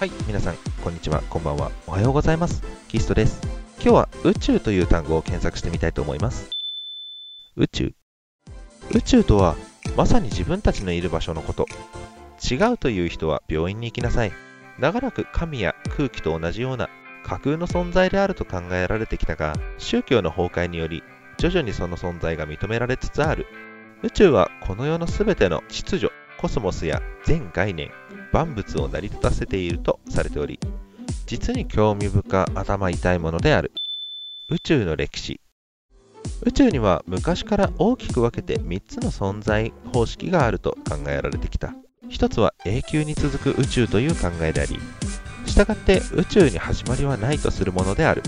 はい、皆さん、こんにちは、こんばんは、おはようございます。キストです。今日は宇宙という単語を検索してみたいと思います。宇宙宇宙とは、まさに自分たちのいる場所のこと。違うという人は病院に行きなさい。長らく神や空気と同じような架空の存在であると考えられてきたが、宗教の崩壊により、徐々にその存在が認められつつある。宇宙はこの世のすべての秩序、コスモスや全概念、万物を成り立たせているとされており、実に興味深頭痛いものである。宇宙の歴史。宇宙には昔から大きく分けて3つの存在方式があると考えられてきた。一つは永久に続く宇宙という考えであり、したがって宇宙に始まりはないとするものである。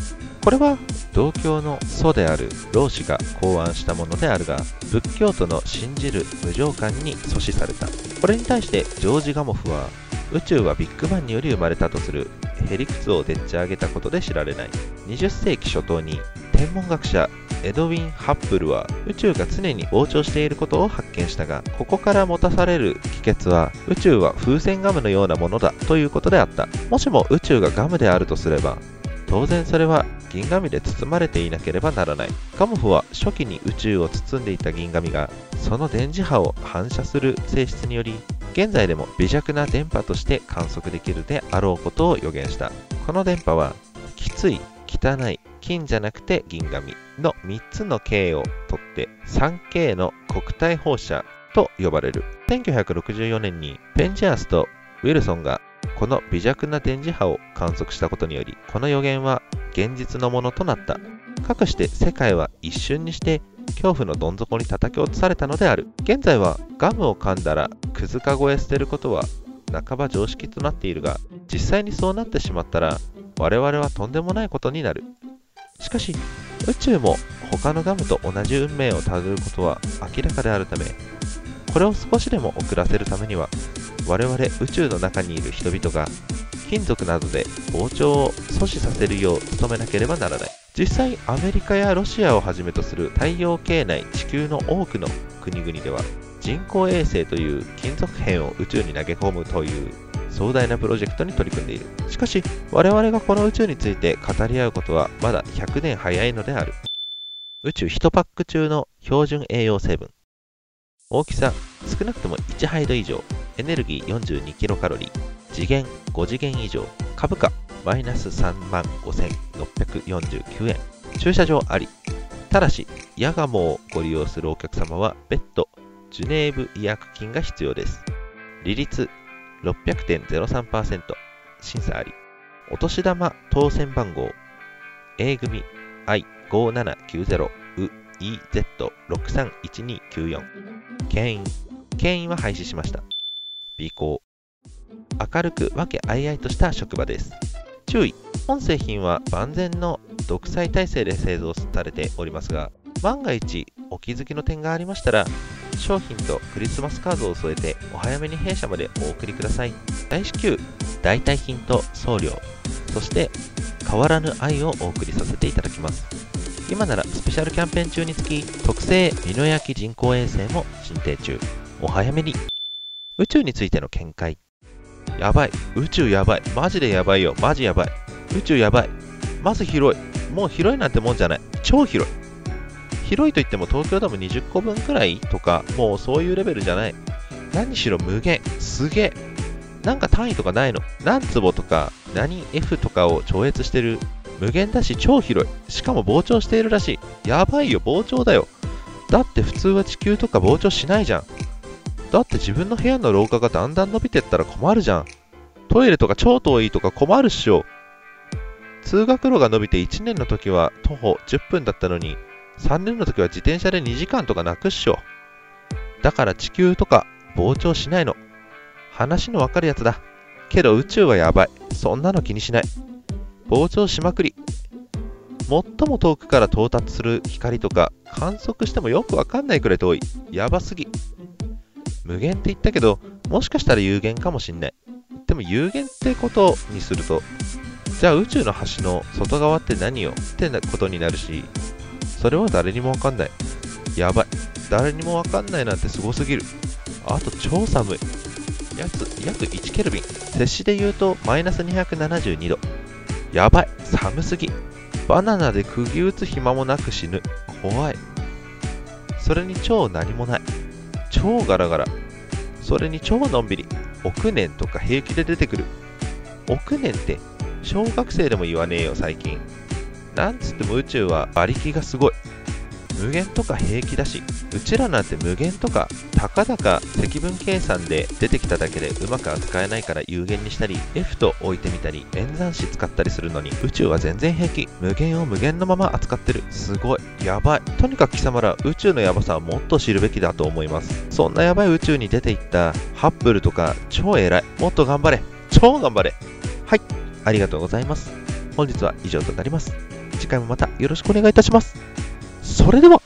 これは同教の祖である老子が考案したものであるが、仏教徒の信じる無常観に阻止された。これに対してジョージ・ガモフは、宇宙はビッグバンにより生まれたとするへりくつをでっち上げたことで知られない。20世紀初頭に天文学者エドウィン・ハッブルは宇宙が常に膨張していることを発見したが、ここから持たされる帰結は宇宙は風船ガムのようなものだということであった。もしも宇宙がガムであるとすれば、当然それは銀紙で包まれていなければならない。ガモフは初期に宇宙を包んでいた銀紙がその電磁波を反射する性質により現在でも微弱な電波として観測できるであろうことを予言した。この電波はきつい、汚い、金じゃなくて銀紙の3つの K を取って 3K の国体放射と呼ばれる。1964年にペンジアスとウィルソンがこの微弱な電磁波を観測したことにより、この予言は現実のものとなった。かくして世界は一瞬にして恐怖のどん底に叩き落とされたのである。現在はガムを噛んだらくずかごへ捨てることは半ば常識となっているが、実際にそうなってしまったら我々はとんでもないことになる。しかし、宇宙も他のガムと同じ運命をたどることは明らかであるため、これを少しでも遅らせるためには、我々宇宙の中にいる人々が金属などで膨張を阻止させるよう努めなければならない。実際、アメリカやロシアをはじめとする太陽系内地球の多くの国々では、人工衛星という金属片を宇宙に投げ込むという壮大なプロジェクトに取り組んでいる。しかし、我々がこの宇宙について語り合うことはまだ100年早いのである。宇宙1パック中の標準栄養成分。大きさ少なくとも1ハイド以上。エネルギー42キロカロリー。次元5次元以上。株価マイナス3万5649円。駐車場あり。ただし、ヤガモをご利用するお客様は別途、ジュネーブ医薬金が必要です。利率600.03%審査あり。お年玉当選番号 A 組 I5790 う EZ631294 牽引牽引は廃止しました。B 項明るく和気あいあいとした職場です。注意本製品は万全の独裁体制で製造されておりますが、万が一お気づきの点がありましたら、商品とクリスマスカードを添えてお早めに弊社までお送りください。大至急、代替品と送料、そして変わらぬ愛をお送りさせていただきます。今ならスペシャルキャンペーン中につき、特製美濃焼人工衛星も進呈中。お早めに。宇宙についての見解。やばい。宇宙やばい。マジでやばいよ。マジやばい。宇宙やばい。まず広い。もう広いなんてもんじゃない。超広い。広いといっても東京ドーム20個分くらいとか、もうそういうレベルじゃない。何しろ無限。すげえ。なんか単位とかないの。何坪とか、何 F とかを超越してる。無限だし超広い。しかも膨張しているらしい。やばいよ、膨張だよ。だって普通は地球とか膨張しないじゃん。だって自分の部屋の廊下がだんだん伸びてったら困るじゃん。トイレとか超遠いとか困るっしょ。通学路が伸びて1年の時は徒歩10分だったのに、3年の時は自転車で2時間とか泣くっしょ。だから地球とか膨張しないの。話のわかるやつだ。けど宇宙はやばい。そんなの気にしない。膨張しまくり。最も遠くから到達する光とか観測してもよくわかんないくらい遠い。やばすぎ。無限って言ったけど、もしかしたら有限かもしんない。でも有限ってことにすると、じゃあ宇宙の端の外側って何よってなことになるし、それは誰にもわかんない。やばい。誰にもわかんないなんてすごすぎる。あと超寒い。約約1ケルビン摂氏で言うとマイナス272度やばい寒すぎバナナで釘打つ暇もなく死ぬ怖いそれに超何もない超ガラガラ。それに超のんびり億年とか平気で出てくる。億年って小学生でも言わねえよ最近。なんつっても宇宙は馬力がすごい。無限とか平気だしうちらなんて無限とかたかだか積分計算で出てきただけでうまく扱えないから有限にしたり F と置いてみたり演算子使ったりするのに宇宙は全然平気。無限を無限のまま扱ってる。すごい。やばい。とにかく貴様ら宇宙のヤバさはもっと知るべきだと思います。そんなヤバい宇宙に出ていったハッブルとか超偉い。もっと頑張れ。超頑張れ。はい。ありがとうございます。本日は以上となります。次回もまたよろしくお願いいたします。それでは